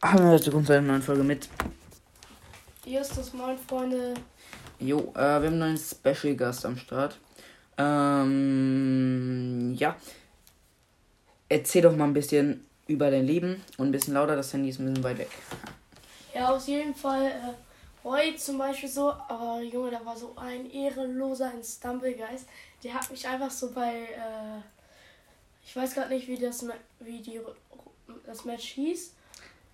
Hallo herzlich willkommen zu einer neuen Folge mit. Hier ist das Moin, Freunde. Jo, äh, wir haben einen neuen Special Gast am Start. Ähm, ja. Erzähl doch mal ein bisschen über dein Leben und ein bisschen lauter, das Handy ist ein bisschen weit weg. Ja, auf jeden Fall. Äh, heute zum Beispiel so, aber Junge, da war so ein ehrenloser, ein Stumblegeist. Der hat mich einfach so bei, äh, ich weiß gerade nicht, wie das, wie die, das Match hieß,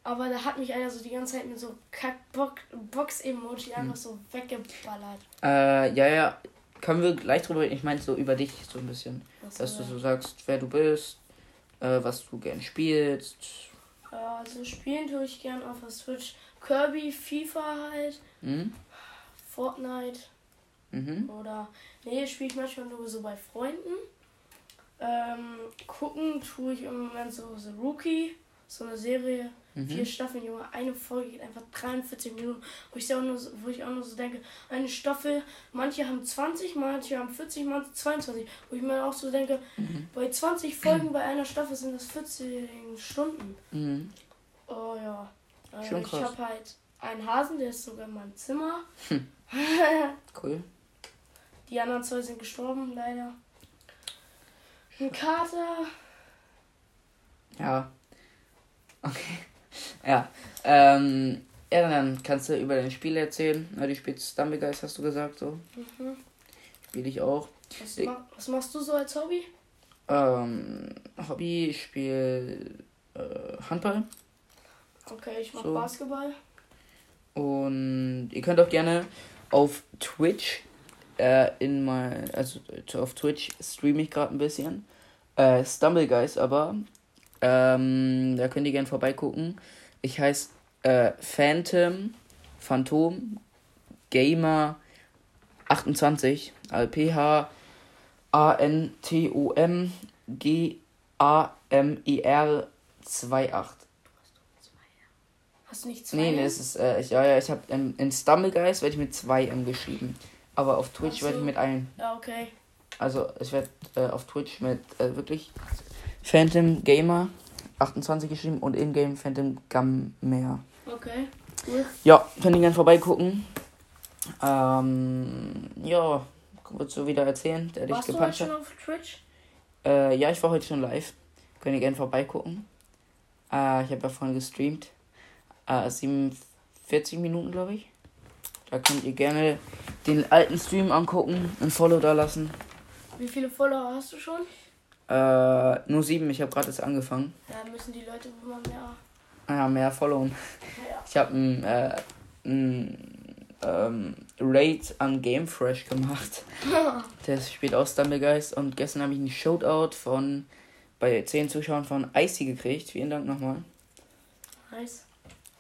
aber da hat mich einer so die ganze Zeit mit so Kack-Box-Emoji einfach so weggeballert. Äh, ja, ja. Können wir gleich drüber reden? Ich meine so über dich so ein bisschen. Das, Dass du so sagst, wer du bist, äh, was du gern spielst. Also spielen tue ich gern auf der Switch. Kirby, FIFA halt, Mhm. Fortnite. Mhm. Oder, nee, spiele ich manchmal nur so bei Freunden. Ähm, gucken tue ich im Moment so The Rookie, so eine Serie, vier Mhm. Staffeln, Junge, eine Folge geht einfach 43 Minuten, wo ich, auch nur, so- wo ich auch nur so denke, eine Staffel, manche haben 20, manche haben 40, manche 22, wo ich mir auch so denke, Mhm. bei 20 Folgen bei einer Staffel sind das 14 Stunden. Mhm. Oh ja. Äh, ich habe halt einen Hasen, der ist sogar in meinem Zimmer. Cool. Die anderen zwei sind gestorben, leider. Ein Kater. Ja. Okay. Ja. Ähm, ja, dann kannst du über dein Spiel erzählen. Na, du spielst Stumblegeist, hast du gesagt, so. Mhm. Spiele ich auch. Was, Ich- ma was machst du so als Hobby? Ähm, Hobby, ich spiele äh, Handball. Okay, ich mach So. Basketball. Und ihr könnt auch gerne auf Twitch, äh, in mein, also auf Twitch streame ich gerade ein bisschen. Äh, Stumblegeist aber. Ähm, da könnt ihr gerne vorbeigucken. Ich heiße äh, Phantom, Phantom, Gamer 28, also P-H A N T O M G A M I R 28. Hast du nicht zwei? Nee, nee, es ist, äh, ich, ja, ja, ich habe in, in Stumblegeist werde ich mit 2 M geschrieben. Aber auf Twitch werde ich mit einem. Ja, okay. Also, ich werde äh, auf Twitch mit äh, wirklich Phantom Gamer 28 geschrieben und in-game Phantom Gamer. Okay. Cool. Ja, könnt ihr gerne vorbeigucken. Ähm, ja, würdest du wieder erzählen, der dich Warst du heute gepuncht schon hat? auf Twitch? Äh, ja, ich war heute schon live. Könnt ihr gerne vorbeigucken. Äh, ich habe ja vorhin gestreamt. Äh, 47 Minuten, glaube ich. Da könnt ihr gerne den alten Stream angucken, ein Follow da lassen. Wie viele Follower hast du schon? Äh, nur sieben, ich habe gerade erst angefangen. Ja, müssen die Leute wohl mal mehr. Ja, mehr followen. Ja. Ich habe ein, äh, ein ähm, Raid an Game Fresh gemacht. Der spielt auch Stumblegeist und gestern habe ich einen Shoutout von bei 10 Zuschauern von Icy gekriegt. Vielen Dank nochmal. nice.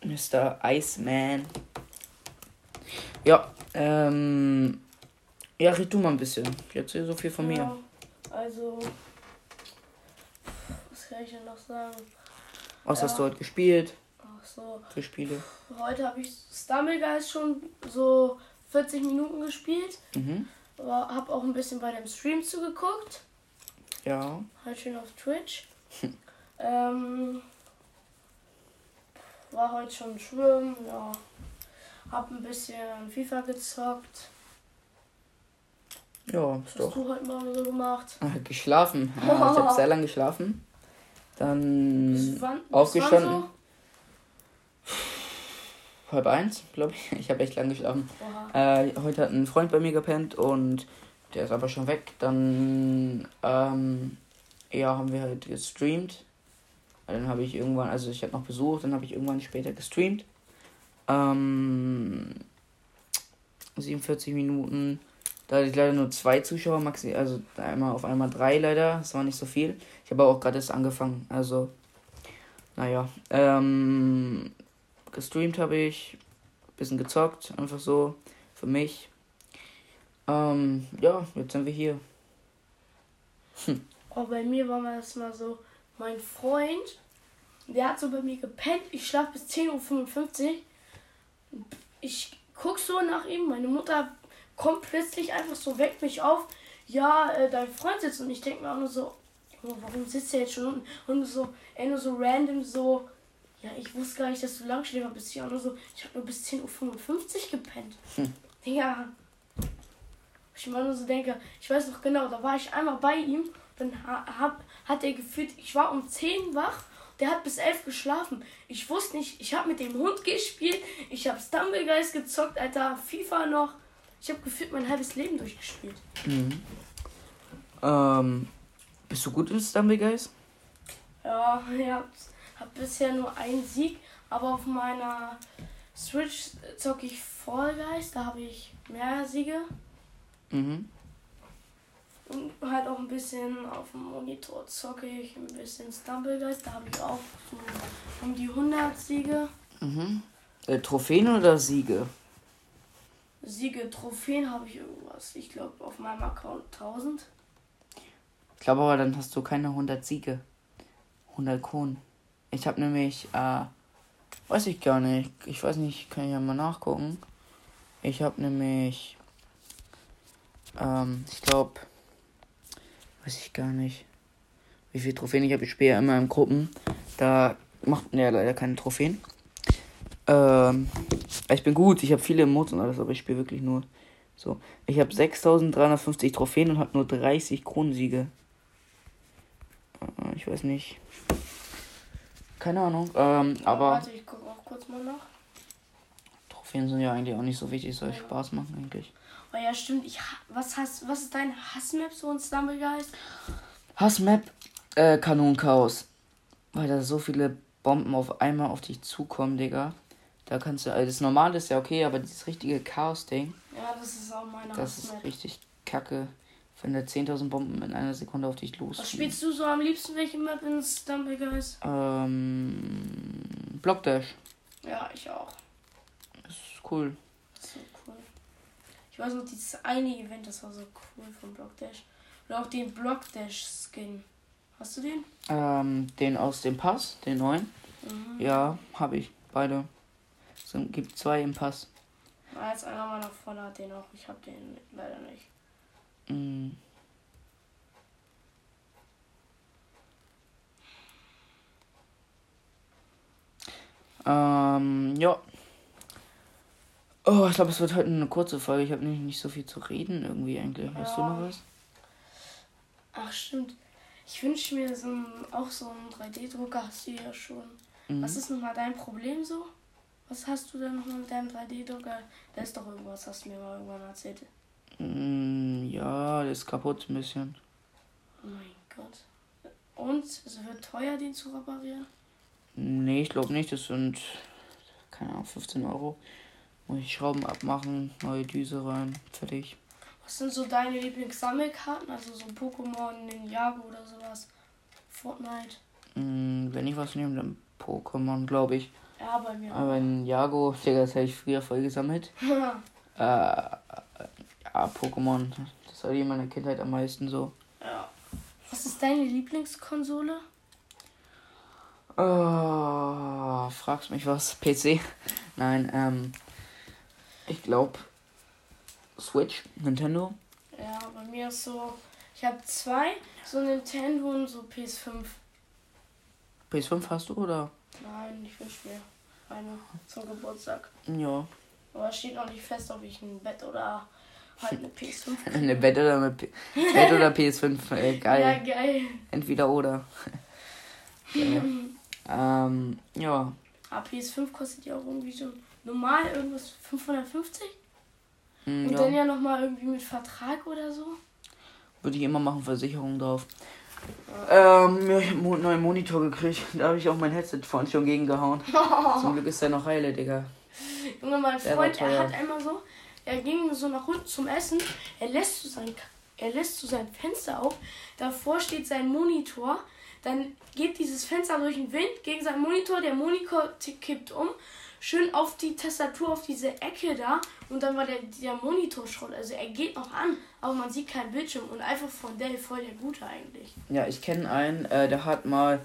Mr. Iceman. Ja, ähm. Ja, red du mal ein bisschen. Ich erzähl so viel von mir. Ja, also. Was kann ich denn noch sagen? Was hast ja. du heute gespielt? Ach so. Für Spiele? Heute habe ich Stumblegeist schon so 40 Minuten gespielt. Mhm. Aber hab auch ein bisschen bei dem Stream zugeguckt. Ja. Halt schön auf Twitch. ähm, war heute schon schwimmen, ja. Hab ein bisschen FIFA gezockt. Ja, Was hast doch. du heute Morgen so gemacht? Ah, geschlafen. Ja, ich habe sehr lange geschlafen. Dann wann? aufgestanden. wann halb eins, glaube ich. Ich habe echt lange geschlafen. so? Äh, heute hat ein Freund bei mir gepennt und der ist aber schon weg. Dann ähm, ja, haben wir halt gestreamt. Dann habe ich irgendwann, also ich habe noch besucht, dann habe ich irgendwann später gestreamt. Ähm, 47 Minuten. Da hatte ich leider nur zwei Zuschauer, maxi, also einmal auf einmal drei leider. Das war nicht so viel. Ich habe auch gerade erst angefangen. Also, naja. Ähm, gestreamt habe ich. Bisschen gezockt, einfach so. Für mich. Ähm, ja, jetzt sind wir hier. Oh, bei mir war mal das mal so, mein Freund, der hat so bei mir gepennt, ich schlaf bis 10.55 Uhr. Ich guck so nach ihm, meine Mutter kommt plötzlich einfach so, weckt mich auf. Ja, äh, dein Freund sitzt und ich denke mir auch nur so, Junge, warum sitzt er jetzt schon unten? Und so, er nur so random so, Ja, ich wusste gar nicht, dass du Langschläfer bist. Ich auch nur so, ich habe nur bis 10.55 Uhr gepennt. Hm. Ja. Ich immer nur so denke, ich weiß noch genau, da war ich einmal bei ihm, dann hab, hat er gefühlt, ich war um 10 wach, der hat bis 11 geschlafen. Ich wusste nicht, ich habe mit dem Hund gespielt, ich habe Stumblegeist gezockt, Alter, FIFA noch. Ich habe gefühlt mein halbes Leben durchgespielt. Mhm. Ähm, bist du gut in Stumblegeist? Ja, ich habe hab bisher nur einen Sieg, aber auf meiner Switch zocke ich Fall Guys, da habe ich mehr Siege. Mhm. Und halt auch ein bisschen auf dem Monitor zocke ich ein bisschen Stumblegeist. Da habe ich auch so um die 100 Siege. Mhm. Äh, Trophäen oder Siege? Siege, Trophäen habe ich irgendwas. Ich glaube auf meinem Account 1000. Ich glaube aber, dann hast du keine 100 Siege. 100 Kronen. Ich habe nämlich, äh, weiß ich gar nicht. Ich weiß nicht, kann ich ja mal nachgucken. Ich habe nämlich, ähm, ich glaube, weiß ich gar nicht, wie viele Trophäen ich habe. Ich spiele ja immer in Gruppen. Da macht man ja leider keine Trophäen. Ähm, ich bin gut, ich habe viele Emotes und alles, aber ich spiele wirklich nur so. Ich habe 6350 Trophäen und habe nur 30 Kronensiege. Äh, ich weiß nicht. Keine Ahnung. Ähm, aber. Warte, ich gucke auch kurz mal nach. Trophäen sind ja eigentlich auch nicht so wichtig, soll ja. Spaß machen eigentlich. Oh ja, stimmt. Ich, was, hast, was ist dein Hassmap so ein Stumblegeist? Hassmap, äh, Kanonenchaos. Weil da so viele Bomben auf einmal auf dich zukommen, Digga. Da kannst du, also das normale ist ja okay, aber dieses richtige Chaos-Ding. Ja, das ist auch meine Das ist richtig kacke. Wenn da 10.000 Bomben in einer Sekunde auf dich los. Was spielst du so am liebsten? Welche Map in Stumblegeist? Ähm. Blockdash. Ja, ich auch. Das ist cool. Das ist so cool. Ich weiß noch, dieses eine Event, das war so cool von Blockdash. Oder auch den Blockdash-Skin. Hast du den? Ähm, den aus dem Pass, den neuen. Mhm. Ja, habe ich. Beide. Es gibt zwei im Pass. Ah, jetzt einer meiner Freunde hat den auch. Ich habe den leider nicht. Mm. Ähm, ja. Oh, ich glaube, es wird heute eine kurze Folge. Ich habe nicht, nicht so viel zu reden irgendwie eigentlich. Ja. Hast du noch was? Ach, stimmt. Ich wünsche mir so ein, auch so einen 3D-Drucker. Hast du ja schon. Mhm. Was ist nochmal dein Problem so? Was hast du denn nochmal mit deinem 3D-Drucker? Da ist doch irgendwas, hast du mir mal irgendwann erzählt. Mm, ja, der ist kaputt ein bisschen. Oh mein Gott. Und es wird teuer, den zu reparieren? Nee, ich glaube nicht. Das sind, keine Ahnung, 15 Euro. Muss ich Schrauben abmachen, neue Düse rein, fertig. Was sind so deine Lieblingssammelkarten? Also so Pokémon, Ninjago oder sowas? Fortnite? Mm, wenn ich was nehme, dann Pokémon, glaube ich. Ja, bei mir. Aber Ninjago, Digga, das habe ich früher voll gesammelt. äh, ja, Pokémon. Das war in meiner Kindheit am meisten so. Ja. Was ist deine Lieblingskonsole? Oh, fragst mich was? PC? Nein, ähm. Ich glaube. Switch, Nintendo. Ja, bei mir ist so. Ich habe zwei, so Nintendo und so PS5. PS5 hast du oder? Nein, ich wünsche mir eine zum Geburtstag. Ja. Aber es steht noch nicht fest, ob ich ein Bett oder halt eine PS5. eine Bett oder, eine P Bett oder PS5. Äh, geil. Ja, geil. Entweder oder. ähm, ja. Aber PS5 kostet ja auch irgendwie so normal irgendwas 550. Mm, Und ja. dann ja nochmal irgendwie mit Vertrag oder so. Würde ich immer machen, Versicherung drauf. Ähm, ich einen neuen Monitor gekriegt. Da habe ich auch mein Headset vorhin schon gegen gehauen. Zum Glück ist der noch heile, Digga. Junge, mein Freund, er hat einmal so, er ging so nach unten zum Essen, er lässt so sein, er lässt so sein Fenster auf, davor steht sein Monitor, dann geht dieses Fenster durch den Wind gegen seinen Monitor, der Monitor kippt um schön auf die Tastatur, auf diese Ecke da und dann war der, der Monitor Schrott. Also er geht noch an, aber man sieht keinen Bildschirm und einfach von Dell voll der Gute eigentlich. Ja, ich kenne einen, äh, der hat mal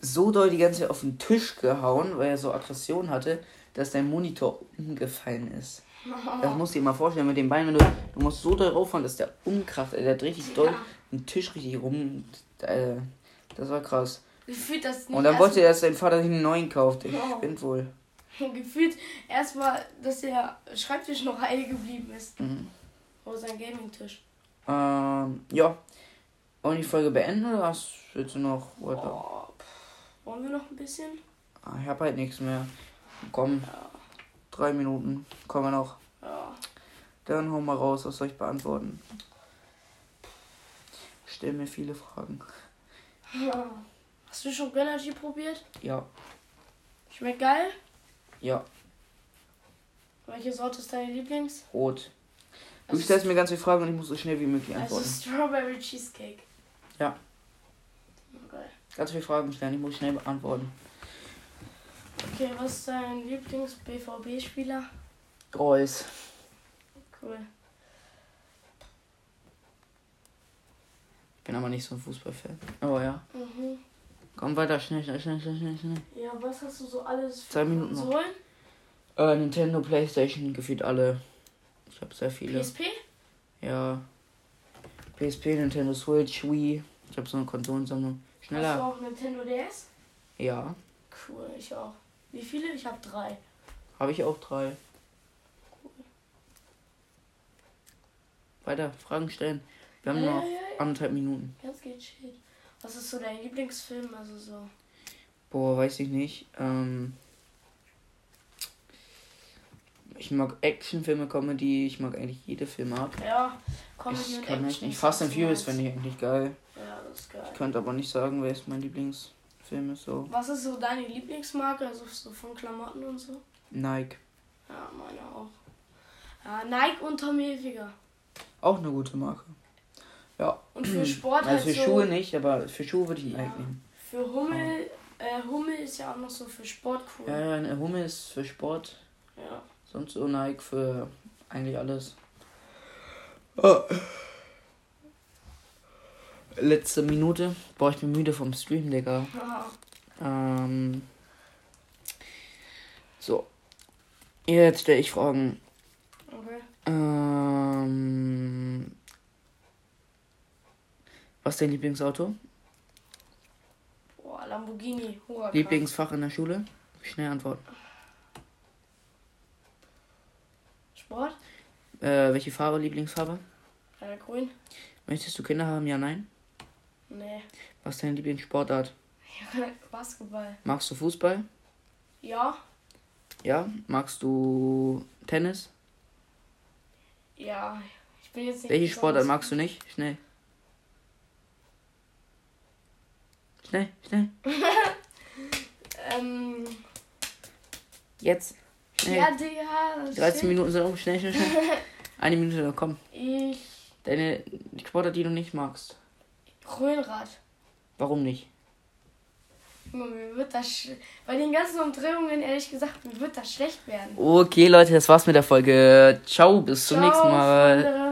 so doll die ganze Zeit auf den Tisch gehauen, weil er so Aggression hatte, dass der Monitor umgefallen ist. Das musst du dir mal vorstellen mit dem Bein, wenn du, du musst so doll rauffahren, dass der umkraft, der hat richtig doll ja. den Tisch richtig rum. Äh, das war krass. Gefühlt, dass Und dann wollte er, dass sein Vater sich einen neuen kauft. Ich Oh. bin wohl. Gefühlt erstmal, dass der Schreibtisch noch heil geblieben ist. Mhm. Oder sein Gaming-Tisch. Ähm, ja. Wollen die Folge beenden oder hast willst du noch weiter? Oh. Wollen wir noch ein bisschen? Ah, ich hab halt nichts mehr. Komm, drei Minuten. Kommen wir noch. Ja. Dann hau mal raus, was soll ich beantworten? Stell mir viele Fragen. Hast du schon Grenadine probiert? Ja, Schmeckt geil? Ja, Welche Sorte ist deine Lieblings? rot. Du Also, stellst mir ganz viele Fragen und ich muss so schnell wie möglich also antworten. Strawberry Cheesecake. Ja. Okay. Ganz viele Fragen stellen, ich muss schnell beantworten. Okay, was ist dein Lieblings-BVB-Spieler? Reus. Cool. Ich bin aber nicht so ein Fußballfan. Aber ja. Mhm. Komm weiter, schnell, schnell, schnell, schnell, schnell, was hast du so alles für Zwei Minuten. Konsolen? Äh, Nintendo, Playstation, gefühlt alle. Ich habe sehr viele. PSP? Ja. PSP, Nintendo Switch, Wii. Ich habe so eine Konsolensammlung. Hast du Schneller. auch Nintendo DS? Ja. Cool, ich auch. Wie viele? Ich habe drei. Habe ich auch drei. Weiter, Fragen stellen. Wir haben Ja, noch ja, ja. anderthalb Minuten. Jetzt geht shit. Was ist so dein Lieblingsfilm? Also so. Boah, weiß ich nicht. Ähm, ich mag Actionfilme, Comedy. Ich mag eigentlich jede Filmart. Ja, Comedy Ich und kann Action. nicht. Fast and Furious finde ich eigentlich geil. Ja, das ist geil. Ich könnte aber nicht sagen, wer ist mein Lieblingsfilm ist. So Was ist so deine Lieblingsmarke? Also so von Klamotten und so? Nike. Ja, meine auch. Ja, Nike und Tommy Hilfiger. Auch eine gute Marke. Ja. Und für Sport halt Also für so. Schuhe nicht, aber für Schuhe würde ich Ja. Nike nehmen. Für Hummel, äh, Hummel ist ja auch noch so für Sport cool. Ja, ja, eine Hummel ist für Sport. Ja. Sonst so Nike für eigentlich alles. Oh. Letzte Minute. Boah, ich bin müde vom Stream, Digga. Haha. Ähm. So. Jetzt stelle ich Fragen. Okay. Ähm. Was ist dein Lieblingsauto? Lamborghini, Huracan. Lieblingsfach in der Schule? Schnell antworten. Sport? Äh, welche Farbe, Lieblingsfarbe? Äh, grün? Möchtest du Kinder haben? Ja, nein. Nee. Was ist deine Lieblingssportart? Ja, Basketball. Magst du Fußball? Ja? Ja. Magst du Tennis? Ja. Ich bin jetzt nicht. Welche Sportart magst du nicht? Schnell. Schnell, schnell. Ähm. Jetzt. Schnell. Ja, Digga. das 13 stimmt. Minuten sind um. Schnell, schnell, schnell. Eine Minute noch, komm. Ich. Deine Sportart, die du nicht magst. Röhnrad. Warum nicht? Mir wird das. Bei den ganzen Umdrehungen, ehrlich gesagt, mir wird das schlecht werden. Okay, Leute, das war's mit der Folge. Ciao, bis zum Ciao, nächsten Mal. Freunde.